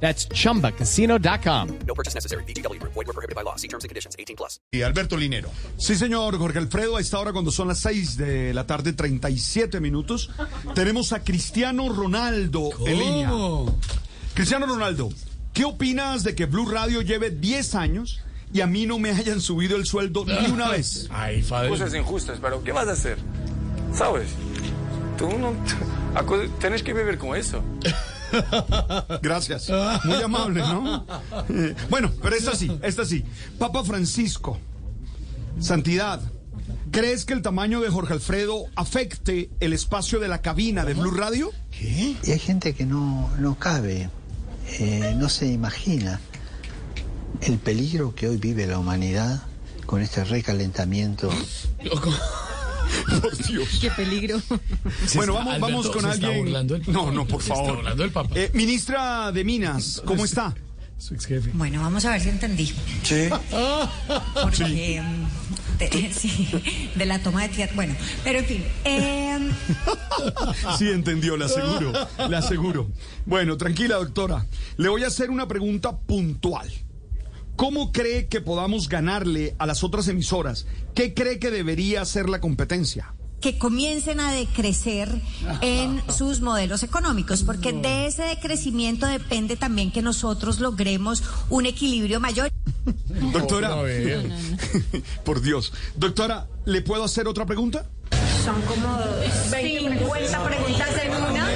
That's chumbacasino.com. No purchase necessary. BGW. Void were prohibited by law. See terms and conditions. 18 plus. Y Alberto Linero. Sí, señor Jorge Alfredo, a esta hora cuando son las 6 de la tarde, 37 minutos, tenemos a Cristiano Ronaldo en línea. Cristiano Ronaldo, ¿qué opinas de que Blue Radio lleve 10 años y a mí no me hayan subido el sueldo ni una vez? Ay, padre. cosas injustas, pero ¿qué vas a hacer? ¿Sabes? Tú no tienes que vivir con eso. Gracias. Muy amable, ¿no? Eh, Bueno, pero esta sí, esta sí. Papa Francisco, Santidad, ¿crees que el tamaño de Jorge Alfredo afecte el espacio de la cabina de Blue Radio? Y hay gente que no, no cabe, eh, no se imagina el peligro que hoy vive la humanidad con este recalentamiento. Por Dios. Qué peligro. Bueno, está- vamos, Alberto, vamos con ¿se está alguien. burlando el Papa? no, no, por ¿Se está favor. el Papa? Eh, ministra de Minas, ¿cómo está? Su ex jefe. Bueno, vamos a ver si entendí. Sí. Porque, mm, de, sí, de la toma de tierra. Bueno, pero en fin. eh, Sí, entendió, le aseguro, le aseguro. Bueno, tranquila, doctora. Le voy a hacer una pregunta puntual. ¿Cómo cree que podamos ganarle a las otras emisoras? ¿Qué cree que debería ser la competencia? que comiencen a decrecer en sus modelos económicos, porque de ese decrecimiento depende también que nosotros logremos un equilibrio mayor. Doctora, por Dios. Doctora, ¿le puedo hacer otra pregunta? Son como 20, 50 preguntas en una.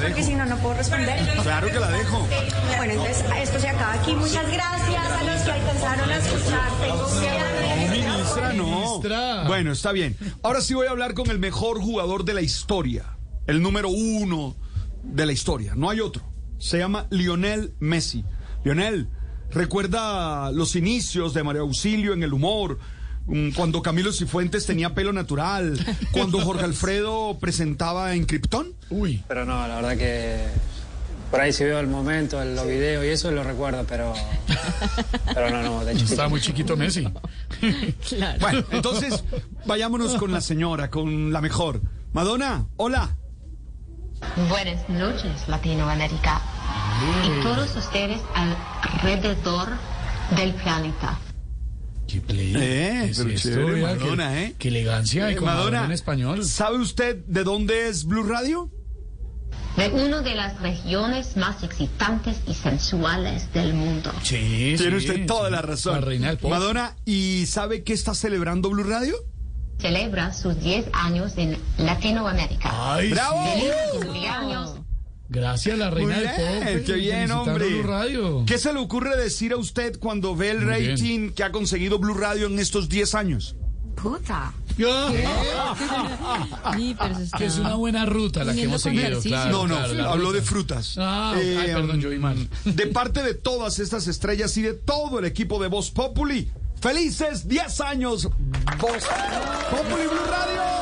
Porque si no, no puedo responder. Claro que la dejo. Bueno, entonces esto se acaba aquí. Muchas gracias a los que alcanzaron a escuchar. Tengo que... Ministra, no. Bueno, está bien. Ahora sí voy a hablar con el mejor jugador de la historia. El número uno de la historia. No hay otro. Se llama Lionel Messi. Lionel, ¿recuerda los inicios de María Auxilio en el humor? Mm, Cuando Camilo Cifuentes tenía pelo natural. Cuando Jorge Alfredo presentaba en Krypton. Uy. Pero no, la verdad que por ahí sí veo el momento, el- los videos y eso lo recuerdo, pero pero no, no, de chiquito. Está muy chiquito Messi. Bueno, entonces vayámonos con la señora, con la mejor. Madonna, hola. Buenas noches, Latinoamérica. Y todos ustedes alrededor del planeta. Qué play. Eh, ¿Qué pero chévere? Madonna, qué, ¿eh? Qué elegancia y con Madonna en español. ¿sabe usted de dónde es Blue Radio? De una de las regiones más excitantes y sensuales del mundo. Sí, Tiene sí, usted toda sí. la razón. La reina del pop. Madonna, ¿y sabe qué está celebrando Blue Radio? Celebra sus 10 años en Latinoamérica. Ay, ¡Bravo! sí. Gracias, la Muy reina bien, del pop. qué bien, hombre. Blue Radio. ¿Qué se le ocurre decir a usted cuando ve el Muy bien. rating que ha conseguido Blue Radio en estos 10 años? Puta. Eso está- Que es una buena ruta la que hemos seguido. Claro, no, no, claro, la habló de frutas. Ah, ay, perdón, yo vi mal. De parte de todas estas estrellas y de todo el equipo de Voz Populi, felices 10 años. Voz Populi Blue Radio.